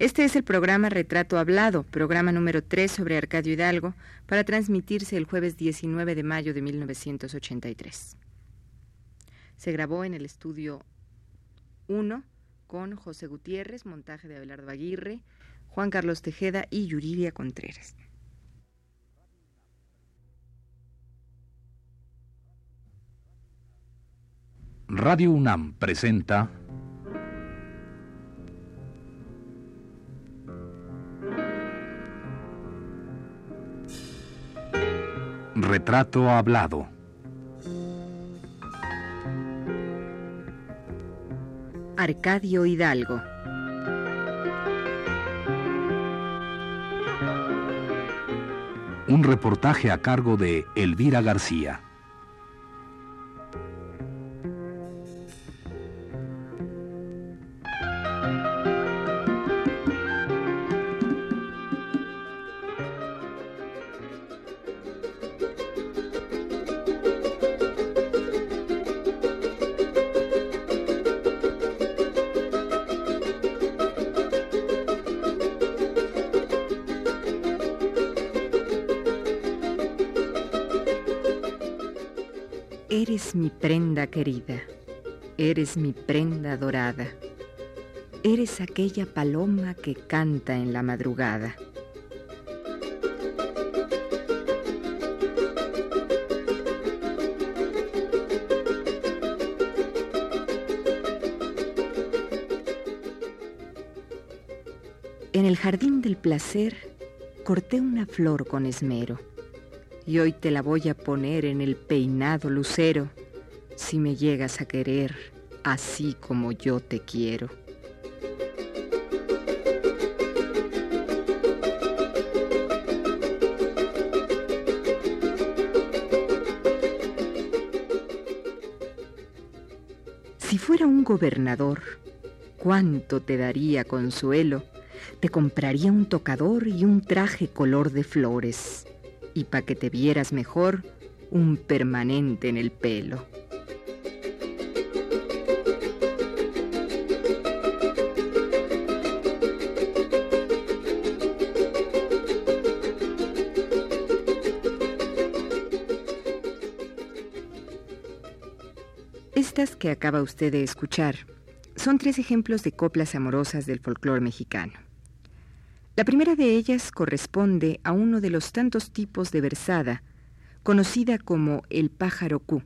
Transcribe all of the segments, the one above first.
Este es el programa Retrato Hablado, programa número 3 sobre Arcadio Hidalgo, para transmitirse el jueves 19 de mayo de 1983. Se grabó en el estudio 1 con José Gutiérrez, montaje de Abelardo Aguirre, Juan Carlos Tejeda y Yuridia Contreras. Radio UNAM presenta Retrato Hablado. Arcadio Hidalgo. Un reportaje a cargo de Elvira García. Querida, eres mi prenda dorada, eres aquella paloma que canta en la madrugada. En el jardín del placer corté una flor con esmero y hoy te la voy a poner en el peinado lucero si me llegas a querer así como yo te quiero. Si fuera un gobernador, cuánto te daría consuelo, te compraría un tocador y un traje color de flores y para que te vieras mejor, un permanente en el pelo. Que acaba usted de escuchar son tres ejemplos de coplas amorosas del folclore mexicano. La primera de ellas corresponde a uno de los tantos tipos de versada, conocida como el pájaro Q.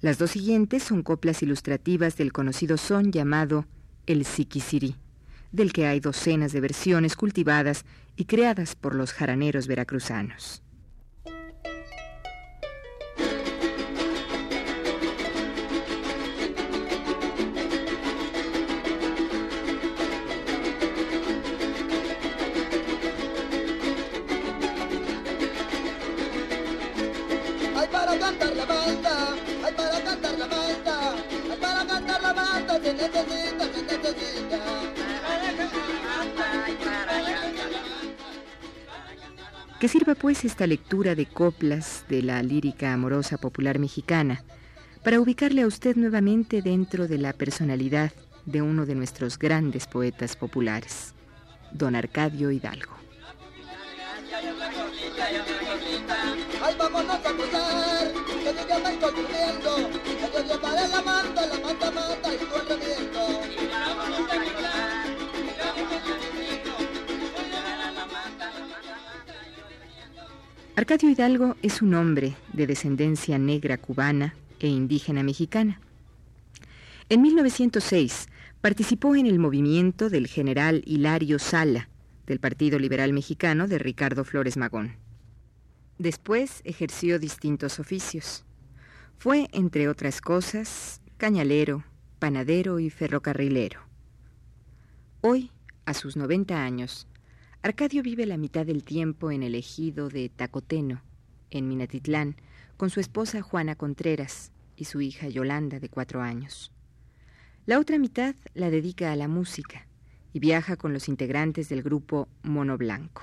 Las dos siguientes son coplas ilustrativas del conocido son llamado el siquisirí, del que hay docenas de versiones cultivadas y creadas por los jaraneros veracruzanos. Que sirva pues esta lectura de coplas de la lírica amorosa popular mexicana para ubicarle a usted nuevamente dentro de la personalidad de uno de nuestros grandes poetas populares, don Arcadio Hidalgo. Arcadio Hidalgo es un hombre de descendencia negra cubana e indígena mexicana. En 1906 participó en el movimiento del general Hilario Sala, del Partido Liberal Mexicano de Ricardo Flores Magón. Después ejerció distintos oficios. Fue, entre otras cosas, cañalero, panadero y ferrocarrilero. Hoy, a sus 90 años, Arcadio vive la mitad del tiempo en el ejido de Tacoteno, en Minatitlán, con su esposa Juana Contreras y su hija Yolanda, de cuatro años. La otra mitad la dedica a la música y viaja con los integrantes del grupo Mono Blanco.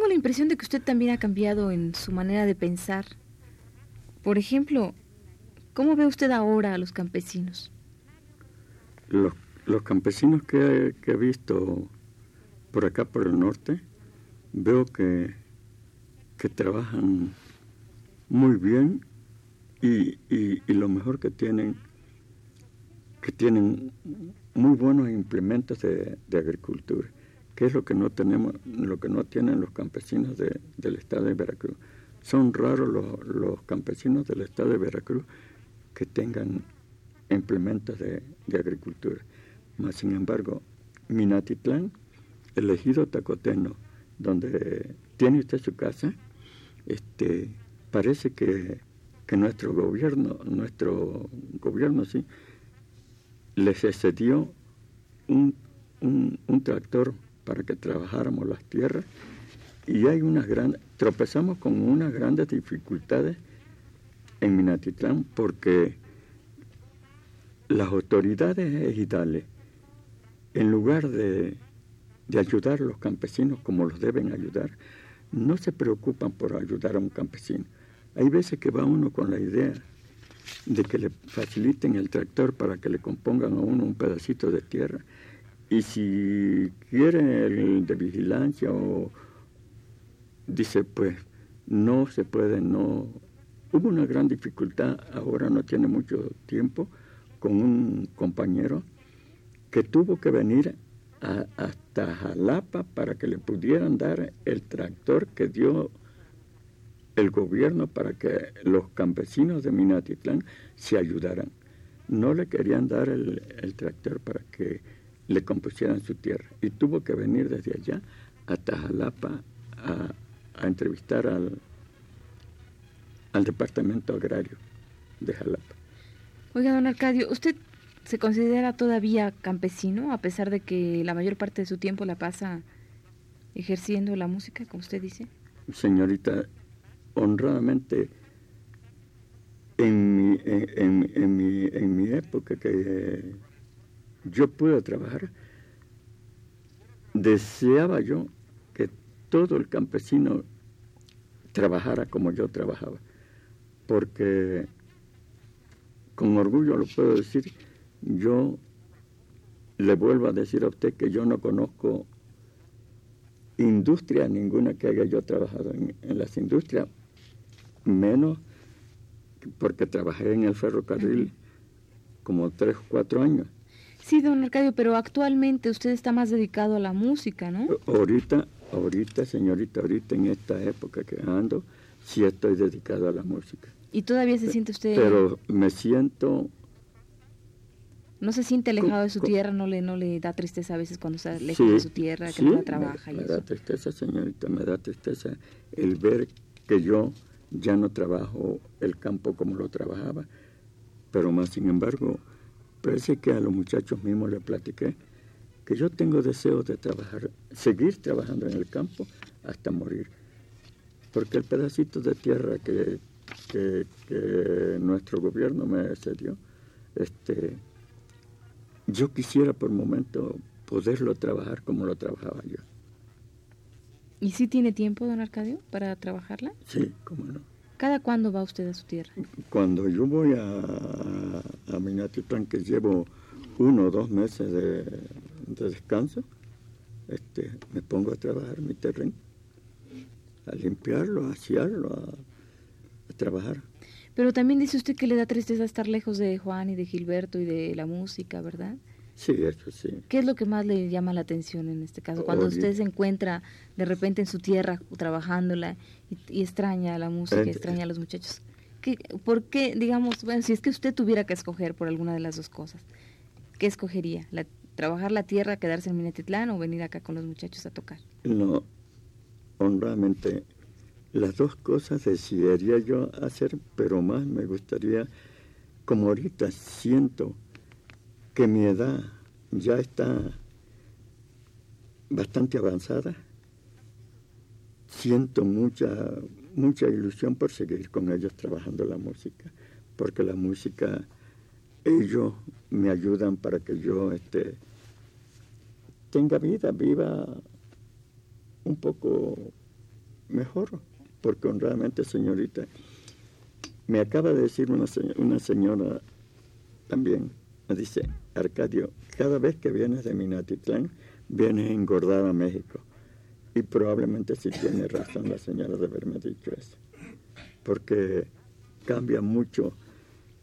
la impresión de que usted también ha cambiado en su manera de pensar. Por ejemplo, ¿cómo ve usted ahora a los campesinos? Los, campesinos que, he visto por acá, por el norte, veo que, que trabajan muy bien y, lo mejor que tienen, que tienen muy buenos implementos de agricultura. ¿Qué es lo que no tenemos, lo que no tienen los campesinos del estado de Veracruz? Son raros los, campesinos del estado de Veracruz que tengan implementos de, agricultura. Mas, sin embargo, Minatitlán, el ejido tacoteno, donde tiene usted su casa, este, parece que, nuestro gobierno, nuestro gobierno sí, les excedió un, un tractor para que trabajáramos las tierras y hay unas grandes, tropezamos con unas grandes dificultades en Minatitlán porque las autoridades ejidales, en lugar de, de ayudar a los campesinos como los deben ayudar, no se preocupan por ayudar a un campesino. Hay veces que va uno con la idea de que le faciliten el tractor para que le compongan a uno un pedacito de tierra y si quiere el de vigilancia o dice, pues no se puede, no. Hubo una gran dificultad, ahora no tiene mucho tiempo, con un compañero que tuvo que venir hasta Jalapa para que le pudieran dar el tractor que dio el gobierno para que los campesinos de Minatitlán se ayudaran. No le querían dar el, el tractor para que le compusieran su tierra. Y tuvo que venir desde allá a Tajalapa a, entrevistar al, al departamento agrario de Jalapa. Oiga, don Arcadio, ¿usted se considera todavía campesino a pesar de que la mayor parte de su tiempo la pasa ejerciendo la música, como usted dice? Señorita, honradamente, en mi, en, en, mi, en mi época que yo pude trabajar, deseaba yo que todo el campesino trabajara como yo trabajaba, porque con orgullo lo puedo decir, yo le vuelvo a decir a usted que yo no conozco industria ninguna que haya yo trabajado en, en las industrias, menos porque trabajé en el ferrocarril como tres o cuatro años Sí, don Arcadio, pero actualmente usted está más dedicado a la música, ¿no? Ahorita, ahorita, señorita, ahorita en esta época que ando, sí estoy dedicado a la música. ¿Y todavía se siente usted...? Pero me siento... ¿No se siente alejado de su tierra? ¿No le, ¿No le da tristeza a veces cuando está lejos de su tierra, que no la trabaja? Me, me da tristeza, señorita, me da tristeza el ver que yo ya no trabajo el campo como lo trabajaba, pero más sin embargo Parece que a los muchachos mismos les platiqué que yo tengo deseos de trabajar, seguir trabajando en el campo hasta morir. Porque el pedacito de tierra que, nuestro gobierno me cedió, este, yo quisiera por momento poderlo trabajar como lo trabajaba yo. ¿Y si tiene tiempo, don Arcadio, para trabajarla? Sí, cómo no. ¿Cada cuándo va usted a su tierra? Cuando yo voy a, a Minatitlán, que llevo uno o dos meses de, descanso, este, me pongo a trabajar mi terreno. a limpiarlo, a asearlo, a, trabajar. Pero también dice usted que le da tristeza estar lejos de Juan y de Gilberto y de la música, ¿verdad? Eso sí. ¿Qué es lo que más le llama la atención en este caso? Cuando usted se encuentra de repente en su tierra trabajándola y, extraña la música, extraña a los muchachos. ¿Qué, ¿Por qué, digamos, bueno, si es que usted tuviera que escoger por alguna de las dos cosas, ¿qué escogería? La, ¿Trabajar la tierra, quedarse en Minatitlán o venir acá con los muchachos a tocar? No, honradamente, las dos cosas decidiría yo hacer, pero más me gustaría, como ahorita siento que mi edad ya está bastante avanzada, siento mucha, mucha ilusión por seguir con ellos trabajando la música, porque la música, ellos me ayudan para que yo este, tenga vida, viva un poco mejor, porque honradamente, señorita, me acaba de decir una, una señora también, me dice, Arcadio, cada vez que vienes de Minatitlán, vienes engordada a México. Y probablemente sí tiene razón la señora de haberme dicho eso, porque cambia mucho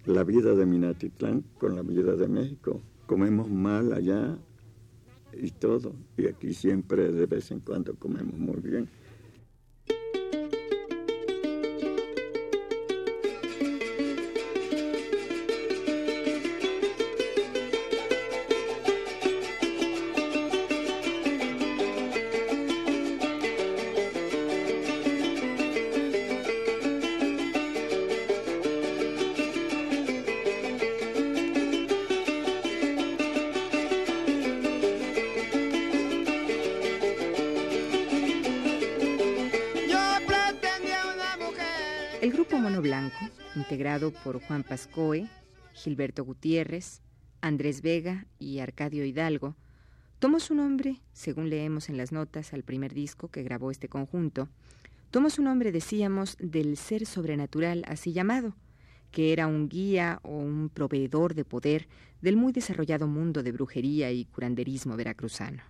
la vida de Minatitlán con la vida de México. Comemos mal allá, y todo. Y aquí siempre de vez en cuando comemos muy bien. Por Juan Pascoe, Gilberto Gutiérrez, Andrés Vega y Arcadio Hidalgo, tomó su nombre, según leemos en las notas al primer disco que grabó este conjunto, tomó su nombre, decíamos, del ser sobrenatural así llamado, que era un guía o un proveedor de poder del muy desarrollado mundo de brujería y curanderismo veracruzano.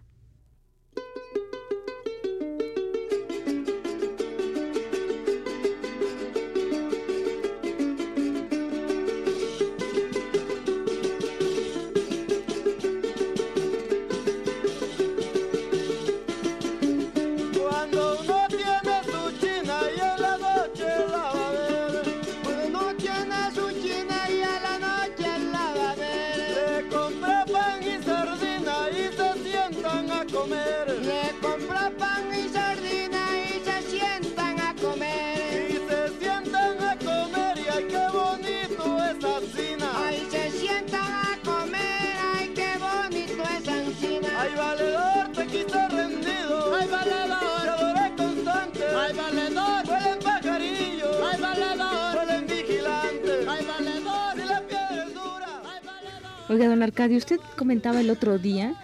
Arcadio, usted comentaba el otro día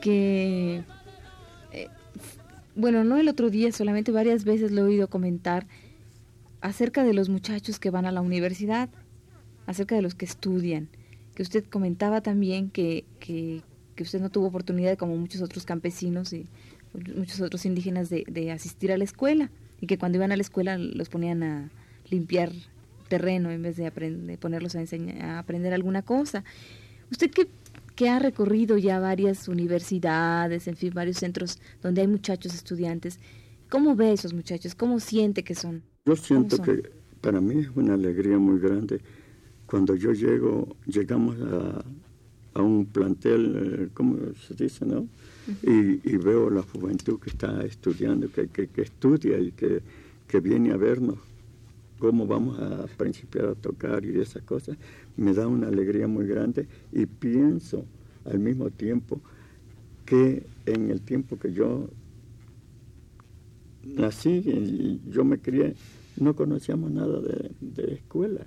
que, eh, bueno, no el otro día, solamente varias veces lo he oído comentar acerca de los muchachos que van a la universidad, acerca de los que estudian, que usted comentaba también que, que, usted no tuvo oportunidad, como muchos otros campesinos y muchos otros indígenas, de, asistir a la escuela y que cuando iban a la escuela los ponían a limpiar terreno en vez de, ponerlos a aprender alguna cosa. Usted que, que ha recorrido ya varias universidades, en fin, varios centros donde hay muchachos estudiantes, ¿cómo ve a esos muchachos? ¿Cómo siente que son? Yo siento que para mí es una alegría muy grande cuando yo llego, llegamos a, a un plantel, eh, ¿cómo se dice, no? y, veo la juventud que está estudiando, que, que, que estudia y que, que, viene a vernos cómo vamos a principiar a tocar y esas cosas, me da una alegría muy grande y pienso al mismo tiempo que en el tiempo que yo nací y yo me crié, no conocíamos nada de, de escuela,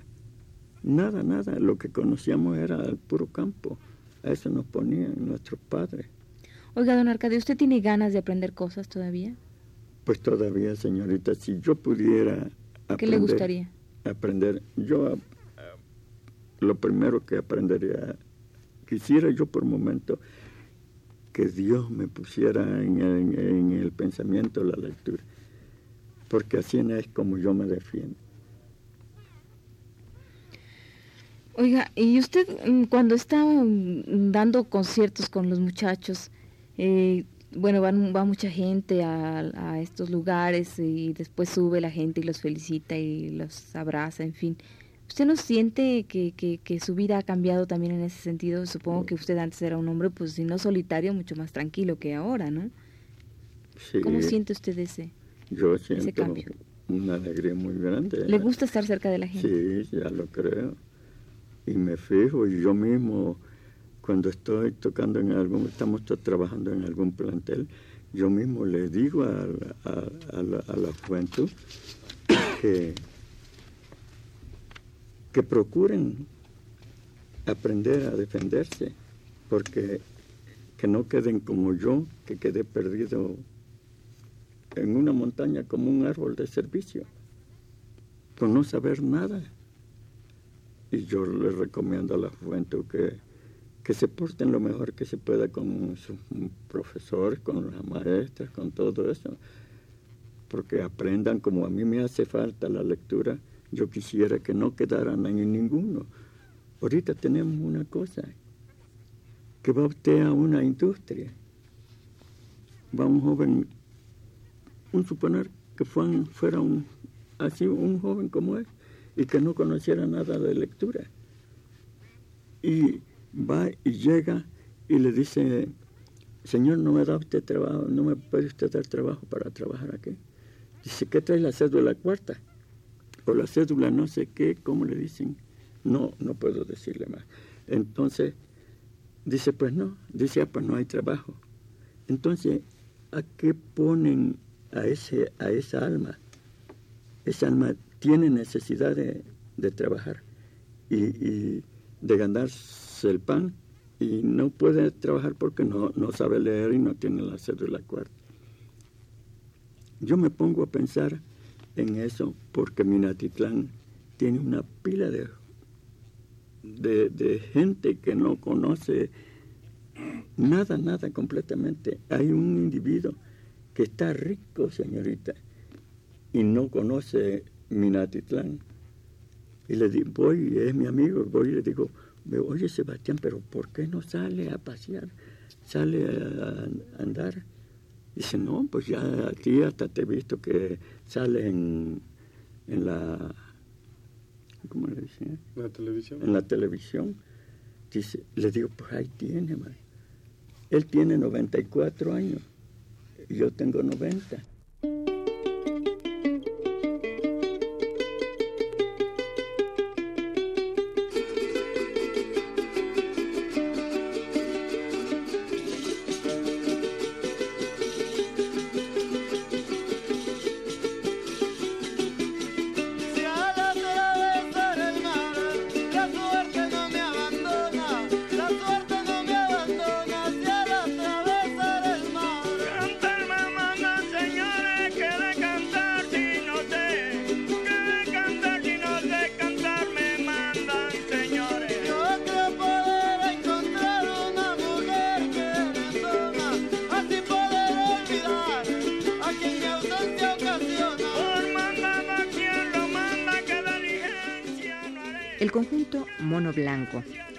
nada, nada, lo que conocíamos era el puro campo, a eso nos ponían nuestros padres. Oiga, don Arcadio, ¿usted tiene ganas de aprender cosas todavía? Pues todavía, señorita, si yo pudiera ¿Qué le gustaría? Aprender. Yo lo primero que aprendería, quisiera yo por momento que Dios me pusiera en, el pensamiento la lectura. porque así es como yo me defiendo. Oiga, y usted mm, cuando está mm, dando conciertos con los muchachos, eh, bueno, va mucha gente a, estos lugares y después sube la gente y los felicita y los abraza, en fin. ¿Usted no siente que, que, su vida ha cambiado también en ese sentido? Supongo que usted antes era un hombre, pues si no solitario, mucho más tranquilo que ahora, ¿no? Sí. ¿Cómo siente usted ese, Yo siento cambio? una alegría muy grande. ¿Le gusta estar cerca de la gente? Sí, ya lo creo. Y me fijo, y yo mismo cuando estoy tocando en algún, estamos trabajando en algún plantel, yo mismo le digo a, la, juventud que, que procuren aprender a defenderse, porque que no queden como yo, que quede perdido en una montaña como un árbol de servicio, con no saber nada. Y yo le recomiendo a la juventud que que se porten lo mejor que se pueda con sus profesores, con las maestras, con todo eso, porque aprendan como a mí me hace falta la lectura, yo quisiera que no quedaran en ninguno. Ahorita tenemos una cosa, que va usted a una industria, va un joven, un suponer que fuera un, así un joven como él, y que no conociera nada de lectura. Y va y llega y le dice, Señor, no me da usted trabajo, no me puede usted dar trabajo para trabajar aquí. Dice, ¿qué trae la cédula cuarta? O la cédula no sé qué, ¿cómo le dicen? No, no puedo decirle más. Entonces, dice, pues no, dice, ah, pues no hay trabajo. Entonces, ¿a qué ponen a, ese, a esa alma? Esa alma tiene necesidad de, trabajar y, y de ganar el pan y no puede trabajar porque no, no sabe leer y no tiene la cédula cuarta. Yo me pongo a pensar en eso porque Minatitlán tiene una pila de, de, de gente que no conoce nada, nada completamente. Hay un individuo que está rico, señorita, y no conoce Minatitlán. Y le digo, voy, es mi amigo, voy y le digo, oye Sebastián, pero ¿por qué no sale a pasear? ¿Sale a, andar? Dice, no, pues ya a ti hasta te he visto que sale en, la... ¿Cómo le dicen? ¿La televisión? En la televisión. Dice, le digo, pues ahí tiene, man. Él tiene 94 años y yo tengo 90.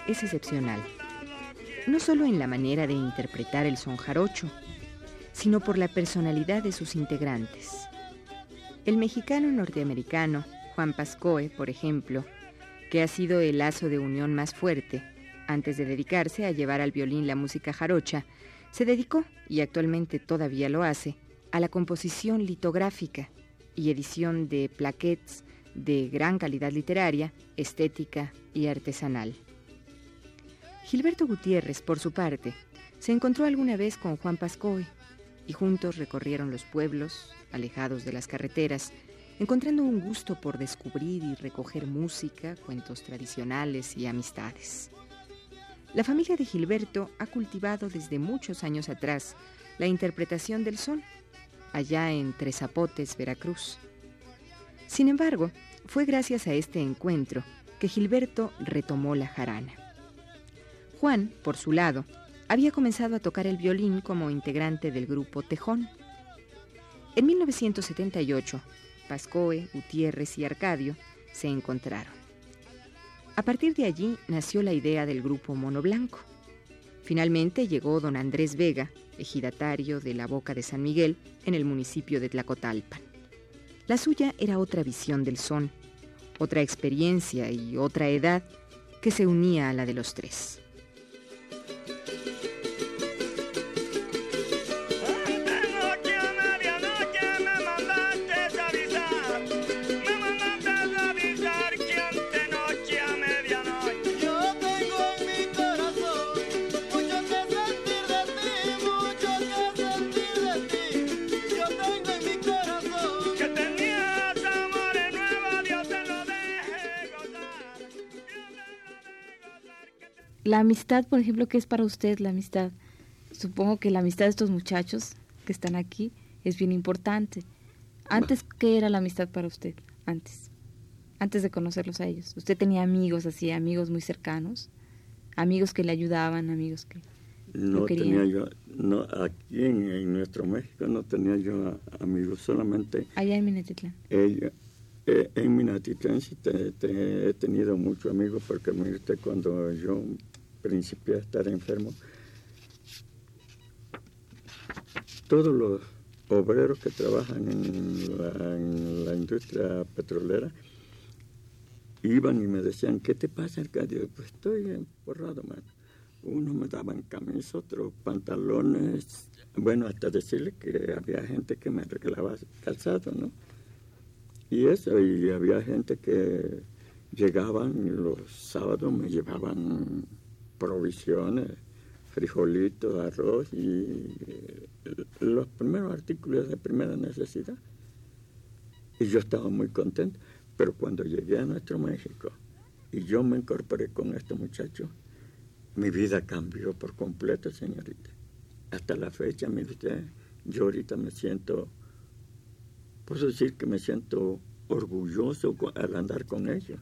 Es excepcional, no solo en la manera de interpretar el son jarocho, sino por la personalidad de sus integrantes. El mexicano norteamericano Juan Pascoe, por ejemplo, que ha sido el lazo de unión más fuerte, antes de dedicarse a llevar al violín la música jarocha, se dedicó, y actualmente todavía lo hace, a la composición litográfica y edición de plaquettes de gran calidad literaria, estética y artesanal. Gilberto Gutiérrez, por su parte, se encontró alguna vez con Juan Pascoe y juntos recorrieron los pueblos, alejados de las carreteras, encontrando un gusto por descubrir y recoger música, cuentos tradicionales y amistades. La familia de Gilberto ha cultivado desde muchos años atrás la interpretación del son, allá en Tres Zapotes, Veracruz. Sin embargo, fue gracias a este encuentro que Gilberto retomó la jarana. Juan, por su lado, había comenzado a tocar el violín como integrante del grupo Tejón. En 1978, Pascoe, Gutiérrez y Arcadio se encontraron. A partir de allí nació la idea del grupo Mono Blanco. Finalmente llegó don Andrés Vega, ejidatario de la Boca de San Miguel, en el municipio de Tlacotalpan. La suya era otra visión del son, otra experiencia y otra edad que se unía a la de los tres. La amistad, por ejemplo, ¿qué es para usted la amistad? Supongo que la amistad de estos muchachos que están aquí es bien importante. Antes, ¿qué era la amistad para usted? Antes, antes de conocerlos a ellos. ¿Usted tenía amigos así, amigos muy cercanos? Amigos que le ayudaban, amigos que... No tenía yo, no, aquí en, nuestro México no tenía yo amigos, solamente... Allá en Minatitlán. Ella, eh, en Minatitlán sí he tenido muchos amigos porque mire cuando yo principié a estar enfermo, todos los obreros que trabajan en la, industria petrolera iban y me decían, ¿qué te pasa, Arcadio? Pues estoy emporrado, man. Unos me daban camisas, otros pantalones. Bueno, hasta decirle que había gente que me regalaba calzado, ¿no? Y eso, y había gente que llegaban los sábados, me llevaban provisiones, frijolitos, arroz y eh, los primeros artículos de primera necesidad. Y yo estaba muy contento. Pero cuando llegué a nuestro México y yo me incorporé con este muchacho, mi vida cambió por completo, señorita. Hasta la fecha, mire usted, yo ahorita me siento, puedo decir que me siento orgulloso al andar con ella.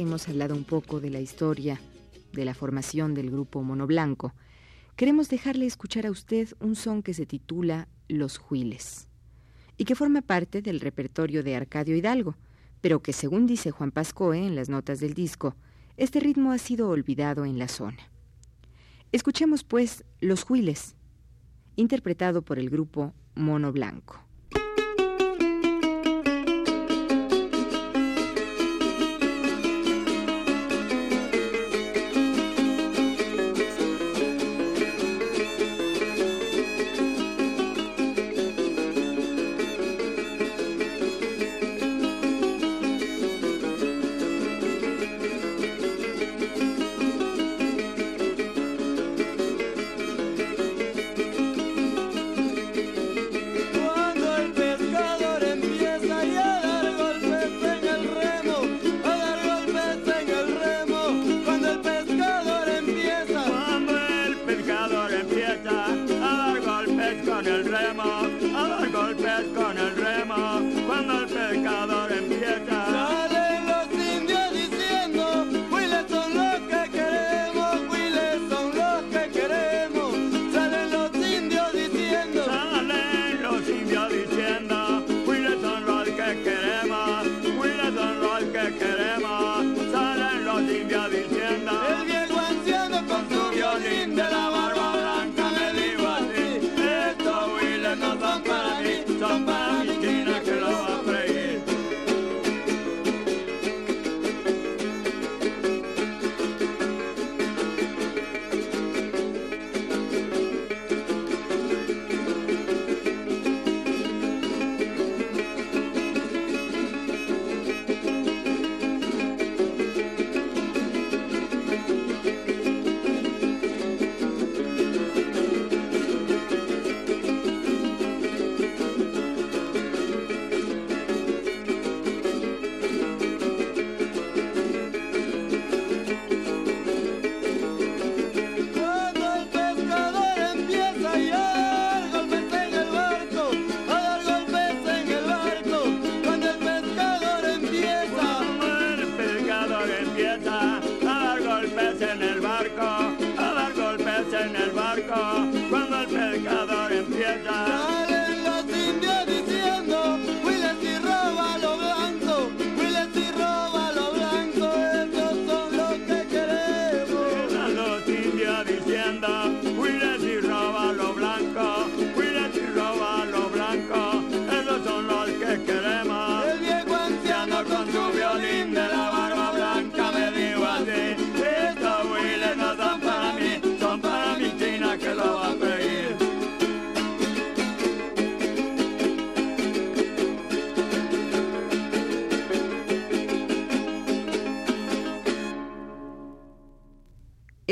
Hemos hablado un poco de la historia de la formación del grupo Mono Blanco, queremos dejarle escuchar a usted un son que se titula Los Juiles y que forma parte del repertorio de Arcadio Hidalgo, pero que según dice Juan Pascoe en las notas del disco, este ritmo ha sido olvidado en la zona. Escuchemos pues Los Juiles, interpretado por el grupo Mono Blanco.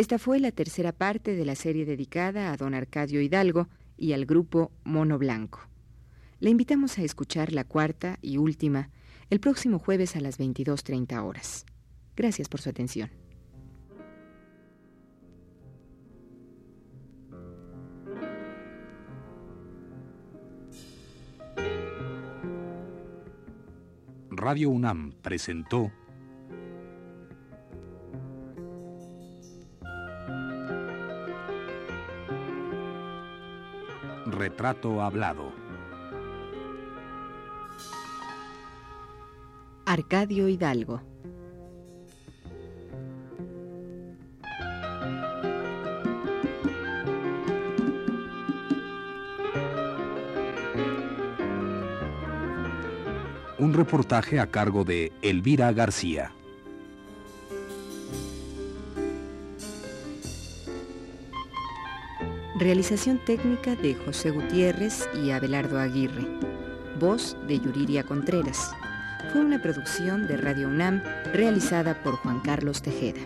Esta fue la tercera parte de la serie dedicada a don Arcadio Hidalgo y al grupo Mono Blanco. Le invitamos a escuchar la cuarta y última el próximo jueves a las 22.30 horas. Gracias por su atención. Radio UNAM presentó Retrato Hablado. Arcadio Hidalgo. Un reportaje a cargo de Elvira García. Realización técnica de José Gutiérrez y Abelardo Aguirre. Voz de Yuriria Contreras. Fue una producción de Radio UNAM realizada por Juan Carlos Tejeda.